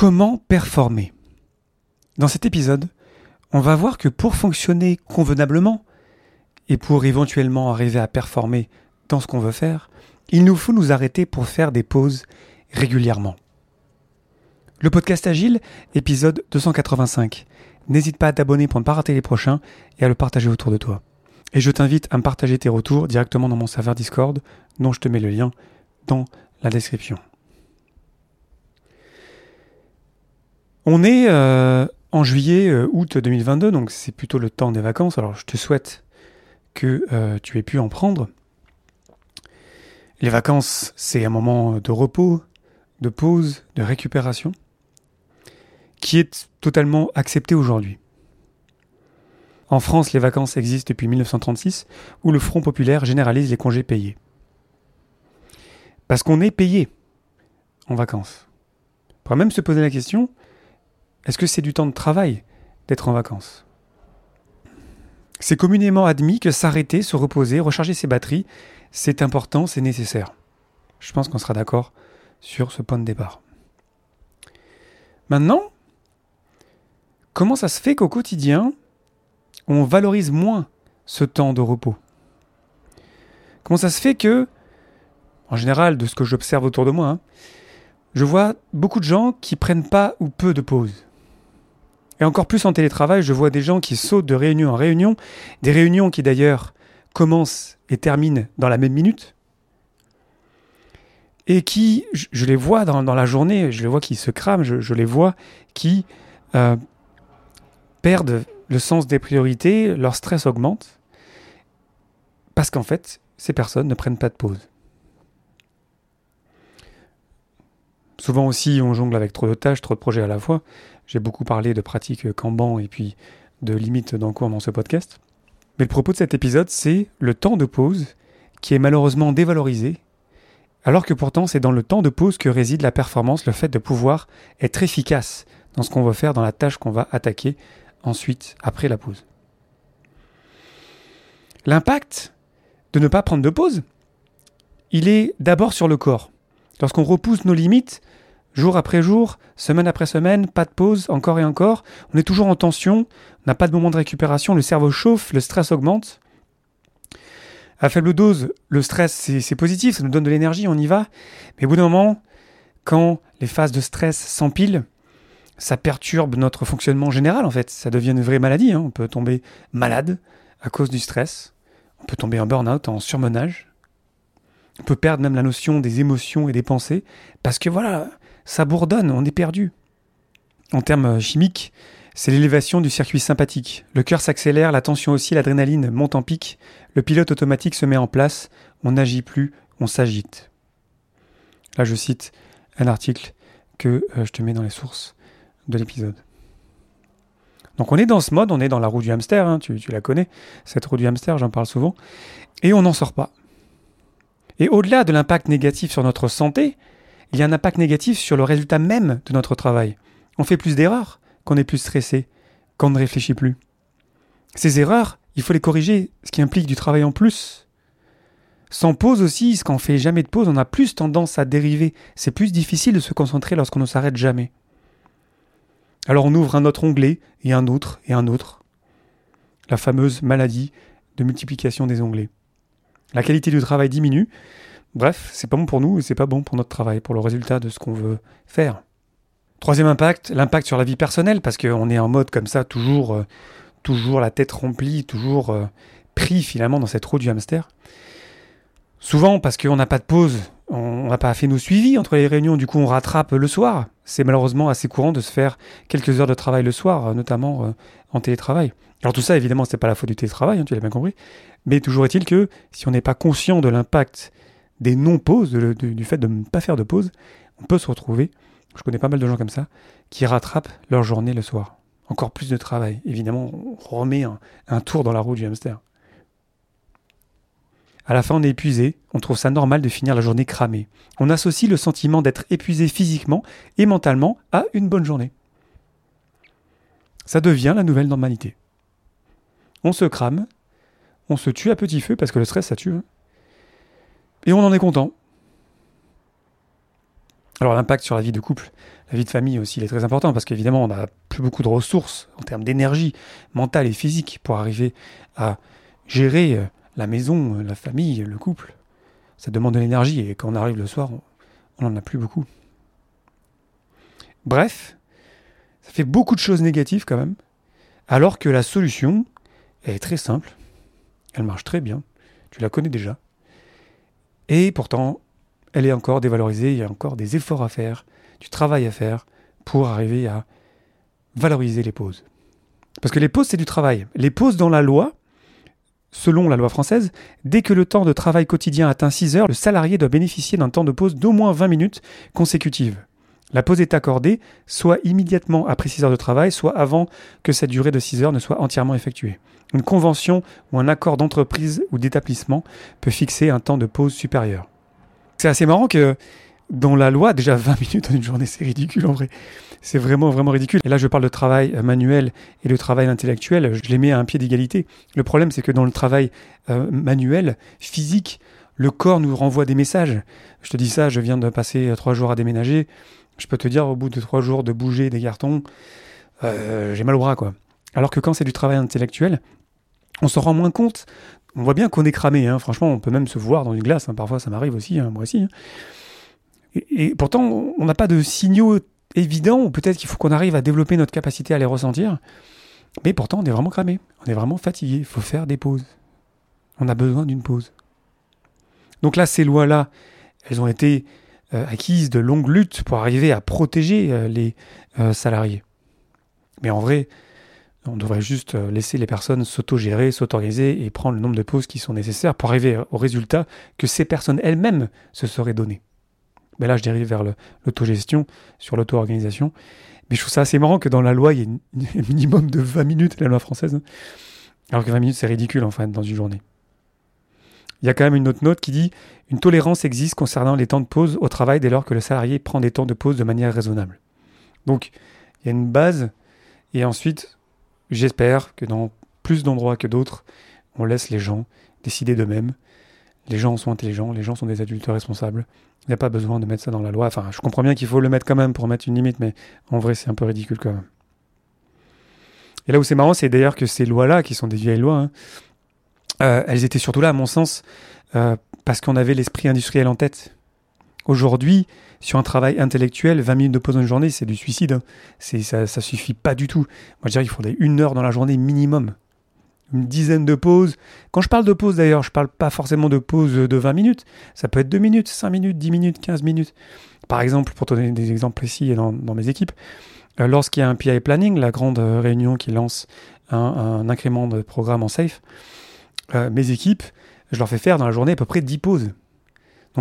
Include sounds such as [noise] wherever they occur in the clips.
Comment performer Dans cet épisode, on va voir que pour fonctionner convenablement et pour éventuellement arriver à performer dans ce qu'on veut faire, il nous faut nous arrêter pour faire des pauses régulièrement. Le podcast Agile, épisode 285. N'hésite pas à t'abonner pour ne pas rater les prochains et à le partager autour de toi. Et je t'invite à me partager tes retours directement dans mon serveur Discord, dont je te mets le lien dans la description. On est euh, en juillet, euh, août 2022, donc c'est plutôt le temps des vacances. Alors je te souhaite que euh, tu aies pu en prendre. Les vacances, c'est un moment de repos, de pause, de récupération, qui est totalement accepté aujourd'hui. En France, les vacances existent depuis 1936, où le Front populaire généralise les congés payés. Parce qu'on est payé en vacances. On pourrait même se poser la question, est-ce que c'est du temps de travail d'être en vacances? C'est communément admis que s'arrêter, se reposer, recharger ses batteries, c'est important, c'est nécessaire. Je pense qu'on sera d'accord sur ce point de départ. Maintenant, comment ça se fait qu'au quotidien, on valorise moins ce temps de repos? Comment ça se fait que, en général, de ce que j'observe autour de moi, hein, je vois beaucoup de gens qui prennent pas ou peu de pauses. Et encore plus en télétravail, je vois des gens qui sautent de réunion en réunion, des réunions qui d'ailleurs commencent et terminent dans la même minute, et qui, je, les vois dans, la journée, je les vois qui se crament, je, les vois qui euh, perdent le sens des priorités, leur stress augmente, parce qu'en fait, ces personnes ne prennent pas de pause. Souvent aussi, on jongle avec trop de tâches, trop de projets à la fois. J'ai beaucoup parlé de pratiques Kanban et puis de limites d'encours dans ce podcast. Mais le propos de cet épisode, c'est le temps de pause qui est malheureusement dévalorisé, alors que pourtant c'est dans le temps de pause que réside la performance, le fait de pouvoir être efficace dans ce qu'on va faire, dans la tâche qu'on va attaquer ensuite, après la pause. L'impact de ne pas prendre de pause, il est d'abord sur le corps. Lorsqu'on repousse nos limites, jour après jour, semaine après semaine, pas de pause, encore et encore, on est toujours en tension, on n'a pas de moment de récupération, le cerveau chauffe, le stress augmente. À faible dose, le stress, c'est positif, ça nous donne de l'énergie, on y va. Mais au bout d'un moment, quand les phases de stress s'empilent, ça perturbe notre fonctionnement général, en fait. Ça devient une vraie maladie. Hein. On peut tomber malade à cause du stress. On peut tomber en burn-out, en surmenage. On peut perdre même la notion des émotions et des pensées, parce que voilà, ça bourdonne, on est perdu. En termes chimiques, c'est l'élévation du circuit sympathique. Le cœur s'accélère, la tension aussi, l'adrénaline monte en pic, le pilote automatique se met en place, on n'agit plus, on s'agite. Là, je cite un article que euh, je te mets dans les sources de l'épisode. Donc on est dans ce mode, on est dans la roue du hamster, hein, tu la connais, cette roue du hamster, j'en parle souvent, et on n'en sort pas. Et au-delà de l'impact négatif sur notre santé, il y a un impact négatif sur le résultat même de notre travail. On fait plus d'erreurs qu'on est plus stressé, qu'on ne réfléchit plus. Ces erreurs, il faut les corriger, ce qui implique du travail en plus. Sans pause aussi, ce qu'on fait jamais de pause, on a plus tendance à dériver. C'est plus difficile de se concentrer lorsqu'on ne s'arrête jamais. Alors on ouvre un autre onglet, et un autre, et un autre. La fameuse maladie de multiplication des onglets. La qualité du travail diminue. Bref, c'est pas bon pour nous et c'est pas bon pour notre travail, pour le résultat de ce qu'on veut faire. Troisième impact, l'impact sur la vie personnelle, parce qu'on est en mode comme ça, toujours, euh, la tête remplie, toujours euh, pris finalement dans cette roue du hamster. Souvent parce qu'on n'a pas de pause, on n'a pas fait nos suivis entre les réunions, du coup on rattrape le soir. C'est malheureusement assez courant de se faire quelques heures de travail le soir, notamment euh, en télétravail. Alors tout ça, évidemment, c'est pas la faute du télétravail, hein, tu l'as bien compris. Mais toujours est-il que si on n'est pas conscient de l'impact des non-pauses, du fait de ne pas faire de pause, on peut se retrouver, je connais pas mal de gens comme ça, qui rattrapent leur journée le soir. Encore plus de travail. Évidemment, on remet un, tour dans la roue du hamster. À la fin, on est épuisé, on trouve ça normal de finir la journée cramée. On associe le sentiment d'être épuisé physiquement et mentalement à une bonne journée. Ça devient la nouvelle normalité. On se crame, on se tue à petit feu parce que le stress ça tue. Hein. Et on en est content. Alors l'impact sur la vie de couple, la vie de famille aussi, il est très important parce qu'évidemment, on n'a plus beaucoup de ressources en termes d'énergie mentale et physique pour arriver à gérer euh, la maison, euh, la famille, le couple. Ça demande de l'énergie et quand on arrive le soir, on n'en a plus beaucoup. Bref, ça fait beaucoup de choses négatives quand même, alors que la solution est très simple, elle marche très bien, tu la connais déjà, et pourtant, elle est encore dévalorisée, il y a encore des efforts à faire, du travail à faire pour arriver à valoriser les pauses. Parce que les pauses, c'est du travail. Les pauses dans la loi, selon la loi française, dès que le temps de travail quotidien atteint 6 heures, le salarié doit bénéficier d'un temps de pause d'au moins 20 minutes consécutives. La pause est accordée soit immédiatement après 6 heures de travail, soit avant que cette durée de 6 heures ne soit entièrement effectuée. Une convention ou un accord d'entreprise ou d'établissement peut fixer un temps de pause supérieur. C'est assez marrant que dans la loi, déjà 20 [laughs] minutes dans une journée, c'est ridicule en vrai. C'est vraiment, vraiment ridicule. Et là, je parle de travail euh, manuel et de travail intellectuel. Je les mets à un pied d'égalité. Le problème, c'est que dans le travail euh, manuel, physique, le corps nous renvoie des messages. Je te dis ça, je viens de passer euh, trois jours à déménager. Je peux te dire, au bout de trois jours de bouger des cartons, j'ai mal au bras, quoi. Alors que quand c'est du travail intellectuel, on s'en rend moins compte. On voit bien qu'on est cramé, hein. franchement, on peut même se voir dans une glace, hein. parfois ça m'arrive aussi, hein, moi aussi. Et, pourtant, on n'a pas de signaux évidents, ou peut-être qu'il faut qu'on arrive à développer notre capacité à les ressentir. Mais pourtant, on est vraiment cramé, on est vraiment fatigué, il faut faire des pauses. On a besoin d'une pause. Donc là, ces lois-là, elles ont été euh, acquises de longues luttes pour arriver à protéger euh, les euh, salariés. Mais en vrai, on devrait juste laisser les personnes s'autogérer, s'autoriser et prendre le nombre de pauses qui sont nécessaires pour arriver au résultat que ces personnes elles-mêmes se seraient données. Mais là, je dérive vers l'autogestion, sur l'auto-organisation. Mais je trouve ça assez marrant que dans la loi, il y ait [laughs] un minimum de 20 minutes, la loi française. Hein. Alors que 20 minutes, c'est ridicule, en fait, dans une journée. Il y a quand même une autre note qui dit Une tolérance existe concernant les temps de pause au travail dès lors que le salarié prend des temps de pause de manière raisonnable. Donc, il y a une base, et ensuite, j'espère que dans plus d'endroits que d'autres, on laisse les gens décider d'eux-mêmes. Les gens sont intelligents, les gens sont des adultes responsables. Il n'y a pas besoin de mettre ça dans la loi. Enfin, je comprends bien qu'il faut le mettre quand même pour mettre une limite, mais en vrai, c'est un peu ridicule quand même. Et là où c'est marrant, c'est d'ailleurs que ces lois-là, qui sont des vieilles lois, hein, euh, elles étaient surtout là, à mon sens, euh, parce qu'on avait l'esprit industriel en tête. Aujourd'hui, sur un travail intellectuel, 20 minutes de pause dans une journée, c'est du suicide. Hein. Ça, ça suffit pas du tout. Moi, je dirais qu'il faudrait une heure dans la journée minimum une dizaine de pauses. Quand je parle de pause d'ailleurs, je parle pas forcément de pause de 20 minutes. Ça peut être 2 minutes, 5 minutes, 10 minutes, 15 minutes. Par exemple, pour donner des exemples précis dans, mes équipes, euh, lorsqu'il y a un PI planning, la grande réunion qui lance un, incrément de programme en safe, euh, mes équipes, je leur fais faire dans la journée à peu près 10 pauses.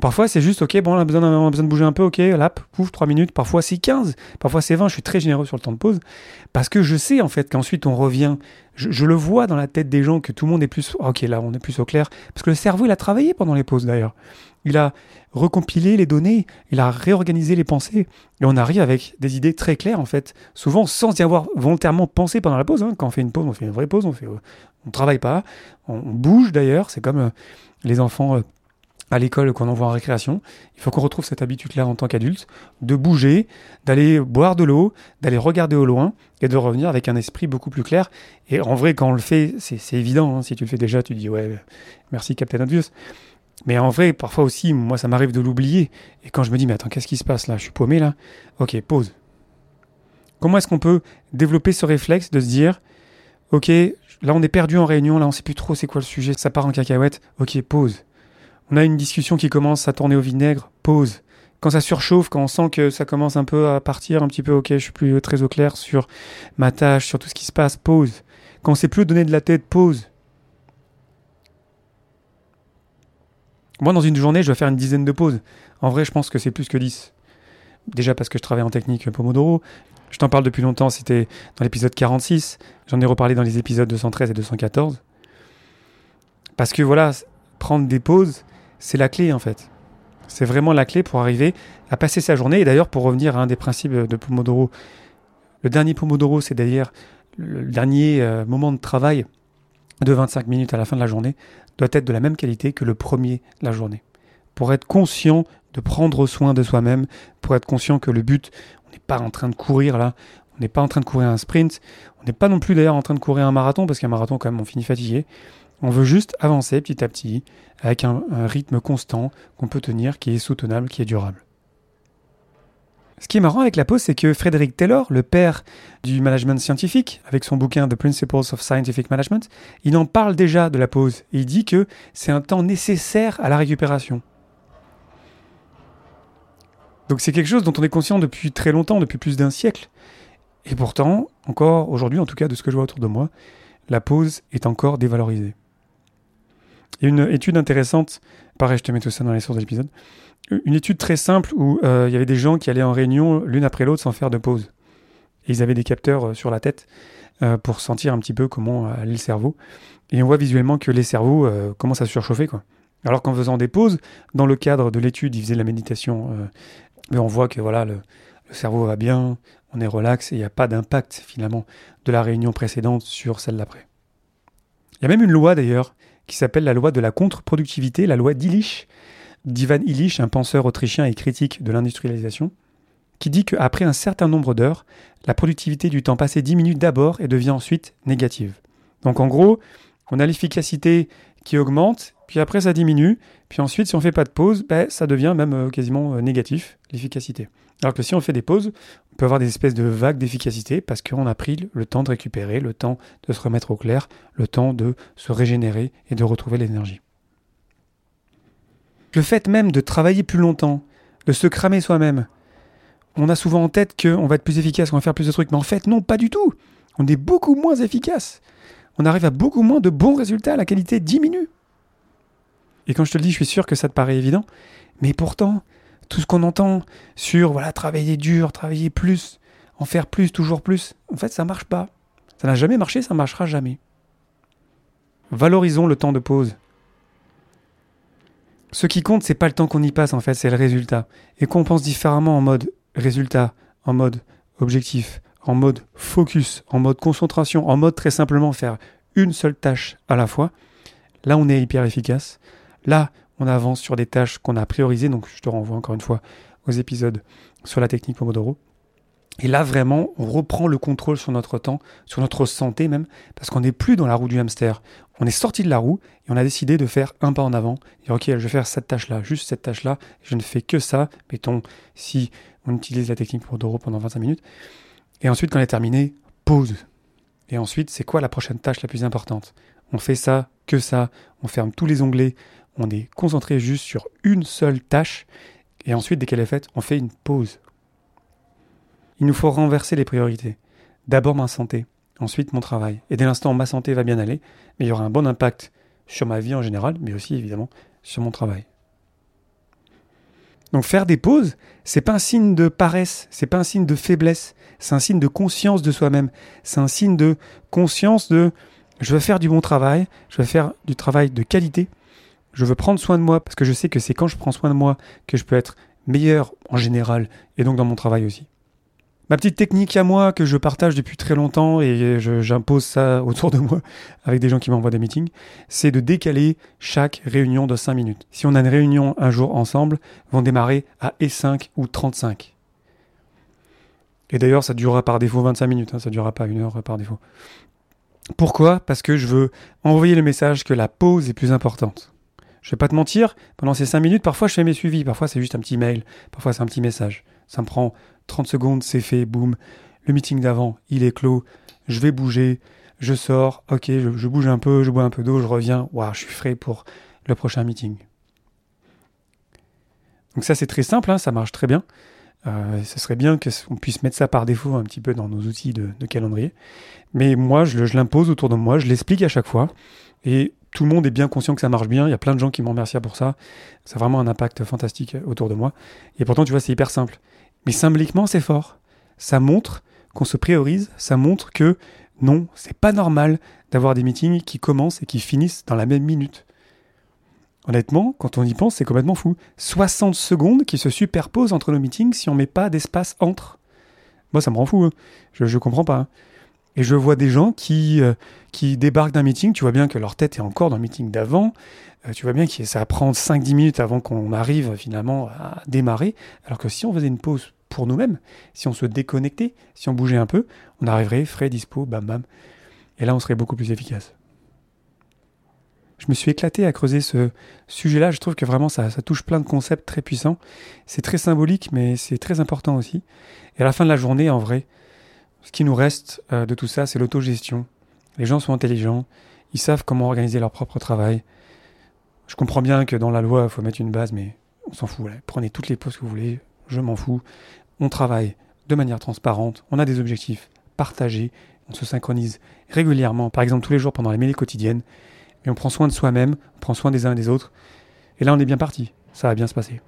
Parfois c'est juste, ok, bon, on a besoin, on a besoin de bouger un peu, ok, lap, pouf, 3 minutes, parfois c'est 15, parfois c'est 20, je suis très généreux sur le temps de pause, parce que je sais en fait qu'ensuite on revient, je, le vois dans la tête des gens que tout le monde est plus, ok là on est plus au clair, parce que le cerveau il a travaillé pendant les pauses d'ailleurs, il a recompilé les données, il a réorganisé les pensées, et on arrive avec des idées très claires en fait, souvent sans y avoir volontairement pensé pendant la pause, hein. quand on fait une pause, on fait une vraie pause, on fait, on travaille pas, on, bouge d'ailleurs, c'est comme euh, les enfants... Euh, à l'école qu'on envoie en récréation. Il faut qu'on retrouve cette habitude-là en tant qu'adulte, de bouger, d'aller boire de l'eau, d'aller regarder au loin et de revenir avec un esprit beaucoup plus clair. Et en vrai, quand on le fait, c'est évident. Hein. Si tu le fais déjà, tu dis ouais, merci Captain Obvious. Mais en vrai, parfois aussi, moi, ça m'arrive de l'oublier. Et quand je me dis, mais attends, qu'est-ce qui se passe là? Je suis paumé là Ok, pause. Comment est-ce qu'on peut développer ce réflexe de se dire, ok, là on est perdu en réunion, là on sait plus trop c'est quoi le sujet, ça part en cacahuète, ok, pause on a une discussion qui commence à tourner au vinaigre, pause. Quand ça surchauffe, quand on sent que ça commence un peu à partir, un petit peu, ok, je suis plus très au clair sur ma tâche, sur tout ce qui se passe, pause. Quand on sait plus donner de la tête, pause. Moi, dans une journée, je vais faire une dizaine de pauses. En vrai, je pense que c'est plus que 10. Déjà parce que je travaille en technique Pomodoro. Je t'en parle depuis longtemps, c'était dans l'épisode 46. J'en ai reparlé dans les épisodes 213 et 214. Parce que voilà, prendre des pauses, c'est la clé en fait. C'est vraiment la clé pour arriver à passer sa journée. Et d'ailleurs, pour revenir à un des principes de Pomodoro, le dernier Pomodoro, c'est d'ailleurs le dernier euh, moment de travail de 25 minutes à la fin de la journée, doit être de la même qualité que le premier de la journée. pour être conscient de prendre soin de soi-même, pour être conscient que le but, on n'est pas en train de courir là, on n'est pas en train de courir un sprint, on n'est pas non plus d'ailleurs en train de courir un marathon, parce qu'un marathon quand même on finit fatigué. On veut juste avancer petit à petit, avec un, rythme constant qu'on peut tenir, qui est soutenable, qui est durable. Ce qui est marrant avec la pause, c'est que Frédéric Taylor, le père du management scientifique, avec son bouquin The Principles of Scientific Management, il en parle déjà de la pause. Et il dit que c'est un temps nécessaire à la récupération. Donc c'est quelque chose dont on est conscient depuis très longtemps, depuis plus d'un siècle. Et pourtant, encore aujourd'hui, en tout cas de ce que je vois autour de moi, la pause est encore dévalorisée. Une étude intéressante, pareil, je te mets tout ça dans les sources de l'épisode, une étude très simple où euh, il y avait des gens qui allaient en réunion l'une après l'autre sans faire de pause. Et ils avaient des capteurs euh, sur la tête euh, pour sentir un petit peu comment allait le cerveau. Et on voit visuellement que les cerveaux commencent à surchauffer. Quoi. Alors qu'en faisant des pauses, dans le cadre de l'étude, ils faisaient de la méditation, mais on voit que voilà, le, le cerveau va bien, on est relax et il n'y a pas d'impact finalement de la réunion précédente sur celle d'après. Il y a même une loi d'ailleurs qui s'appelle la loi de la contre-productivité, la loi d'Illich, d'Ivan Illich, un penseur autrichien et critique de l'industrialisation, qui dit qu'après un certain nombre d'heures, la productivité du temps passé diminue d'abord et devient ensuite négative. Donc en gros, on a l'efficacité qui augmente, puis après ça diminue, puis ensuite si on ne fait pas de pause, ben, ça devient même euh, quasiment euh, négatif, l'efficacité. Alors que si on fait des pauses, on peut avoir des espèces de vagues d'efficacité parce qu'on a pris le temps de récupérer, le temps de se remettre au clair, le temps de se régénérer et de retrouver l'énergie. Le fait même de travailler plus longtemps, de se cramer soi-même, on a souvent en tête qu'on va être plus efficace, qu'on va faire plus de trucs, mais en fait non, pas du tout. On est beaucoup moins efficace. On arrive à beaucoup moins de bons résultats, la qualité diminue. Et quand je te le dis, je suis sûr que ça te paraît évident, mais pourtant, tout ce qu'on entend sur voilà, travailler dur, travailler plus, en faire plus, toujours plus, en fait, ça marche pas. Ça n'a jamais marché, ça marchera jamais. Valorisons le temps de pause. Ce qui compte, c'est pas le temps qu'on y passe, en fait, c'est le résultat. Et qu'on pense différemment en mode résultat, en mode objectif, en mode focus, en mode concentration, en mode très simplement faire une seule tâche à la fois, là on est hyper efficace. Là, on avance sur des tâches qu'on a priorisées, donc je te renvoie encore une fois aux épisodes sur la technique Pomodoro. Et là, vraiment, on reprend le contrôle sur notre temps, sur notre santé même, parce qu'on n'est plus dans la roue du hamster. On est sorti de la roue et on a décidé de faire un pas en avant. Et ok, je vais faire cette tâche-là, juste cette tâche-là. Je ne fais que ça. Mettons, si on utilise la technique Pomodoro pendant 25 minutes. Et ensuite, quand elle est terminée, pause. Et ensuite, c'est quoi la prochaine tâche la plus importante? On fait ça, que ça. On ferme tous les onglets on est concentré juste sur une seule tâche, et ensuite, dès qu'elle est faite, on fait une pause. Il nous faut renverser les priorités. D'abord ma santé, ensuite mon travail. Et dès l'instant où ma santé va bien aller, mais il y aura un bon impact sur ma vie en général, mais aussi évidemment sur mon travail. Donc faire des pauses, c'est pas un signe de paresse, c'est pas un signe de faiblesse, c'est un signe de conscience de soi-même, c'est un signe de conscience de je veux faire du bon travail, je veux faire du travail de qualité, je veux prendre soin de moi parce que je sais que c'est quand je prends soin de moi que je peux être meilleur en général et donc dans mon travail aussi. Ma petite technique à moi que je partage depuis très longtemps et j'impose ça [laughs] autour de moi avec des gens qui m'envoient des meetings, c'est de décaler chaque réunion de 5 minutes. Si on a une réunion un jour ensemble, vont démarrer à E5 ou 35. Et d'ailleurs, ça durera par défaut 25 minutes, hein, ça ne durera pas une heure par défaut. Pourquoi? Parce que je veux envoyer le message que la pause est plus importante. Je vais pas te mentir, pendant ces 5 minutes, parfois je fais mes suivis, parfois c'est juste un petit mail, parfois c'est un petit message. Ça me prend 30 secondes, c'est fait, boum. Le meeting d'avant, il est clos, je vais bouger, je sors, ok, je, bouge un peu, je bois un peu d'eau, je reviens, waouh, je suis frais pour le prochain meeting. Donc ça c'est très simple, hein, ça marche très bien. Euh, ce serait bien qu'on puisse mettre ça par défaut un petit peu dans nos outils de, calendrier. Mais moi, je, l'impose autour de moi, je l'explique à chaque fois. Tout le monde est bien conscient que ça marche bien. Il y a plein de gens qui m'en remercient pour ça. Ça a vraiment un impact fantastique autour de moi. Et pourtant, tu vois, c'est hyper simple. Mais symboliquement, c'est fort. Ça montre qu'on se priorise. Ça montre que non, c'est pas normal d'avoir des meetings qui commencent et qui finissent dans la même minute. Honnêtement, quand on y pense, c'est complètement fou. 60 secondes qui se superposent entre nos meetings si on met pas d'espace entre. Moi, ça me rend fou. Hein. Je, je comprends pas. Hein. Et je vois des gens qui, euh, qui débarquent d'un meeting, tu vois bien que leur tête est encore dans le meeting d'avant, euh, tu vois bien que ça va prendre 5-10 minutes avant qu'on arrive finalement à démarrer, alors que si on faisait une pause pour nous-mêmes, si on se déconnectait, si on bougeait un peu, on arriverait frais, dispo, bam bam, et là on serait beaucoup plus efficace. Je me suis éclaté à creuser ce sujet-là, je trouve que vraiment ça, ça touche plein de concepts très puissants, c'est très symbolique mais c'est très important aussi, et à la fin de la journée en vrai, ce qui nous reste euh, de tout ça, c'est l'autogestion. Les gens sont intelligents, ils savent comment organiser leur propre travail. Je comprends bien que dans la loi, il faut mettre une base, mais on s'en fout. Prenez toutes les pauses que vous voulez, je m'en fous. On travaille de manière transparente, on a des objectifs partagés, on se synchronise régulièrement, par exemple tous les jours pendant les mêlées quotidiennes, et on prend soin de soi-même, on prend soin des uns et des autres. Et là, on est bien parti, ça va bien se passer.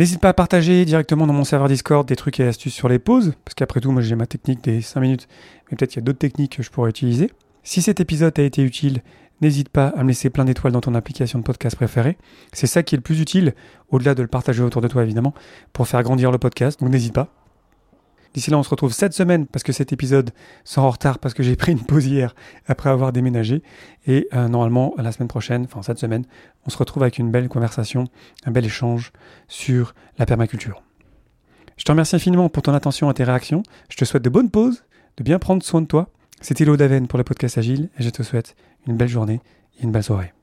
N'hésite pas à partager directement dans mon serveur Discord des trucs et astuces sur les pauses, parce qu'après tout, moi j'ai ma technique des 5 minutes, mais peut-être qu'il y a d'autres techniques que je pourrais utiliser. Si cet épisode a été utile, n'hésite pas à me laisser plein d'étoiles dans ton application de podcast préférée. C'est ça qui est le plus utile, au-delà de le partager autour de toi évidemment, pour faire grandir le podcast, donc n'hésite pas. D'ici là, on se retrouve cette semaine parce que cet épisode sort en retard parce que j'ai pris une pause hier après avoir déménagé. Et euh, normalement, la semaine prochaine, enfin cette semaine, on se retrouve avec une belle conversation, un bel échange sur la permaculture. Je te remercie infiniment pour ton attention et tes réactions. Je te souhaite de bonnes pauses, de bien prendre soin de toi. C'était Daven pour le podcast Agile et je te souhaite une belle journée et une belle soirée.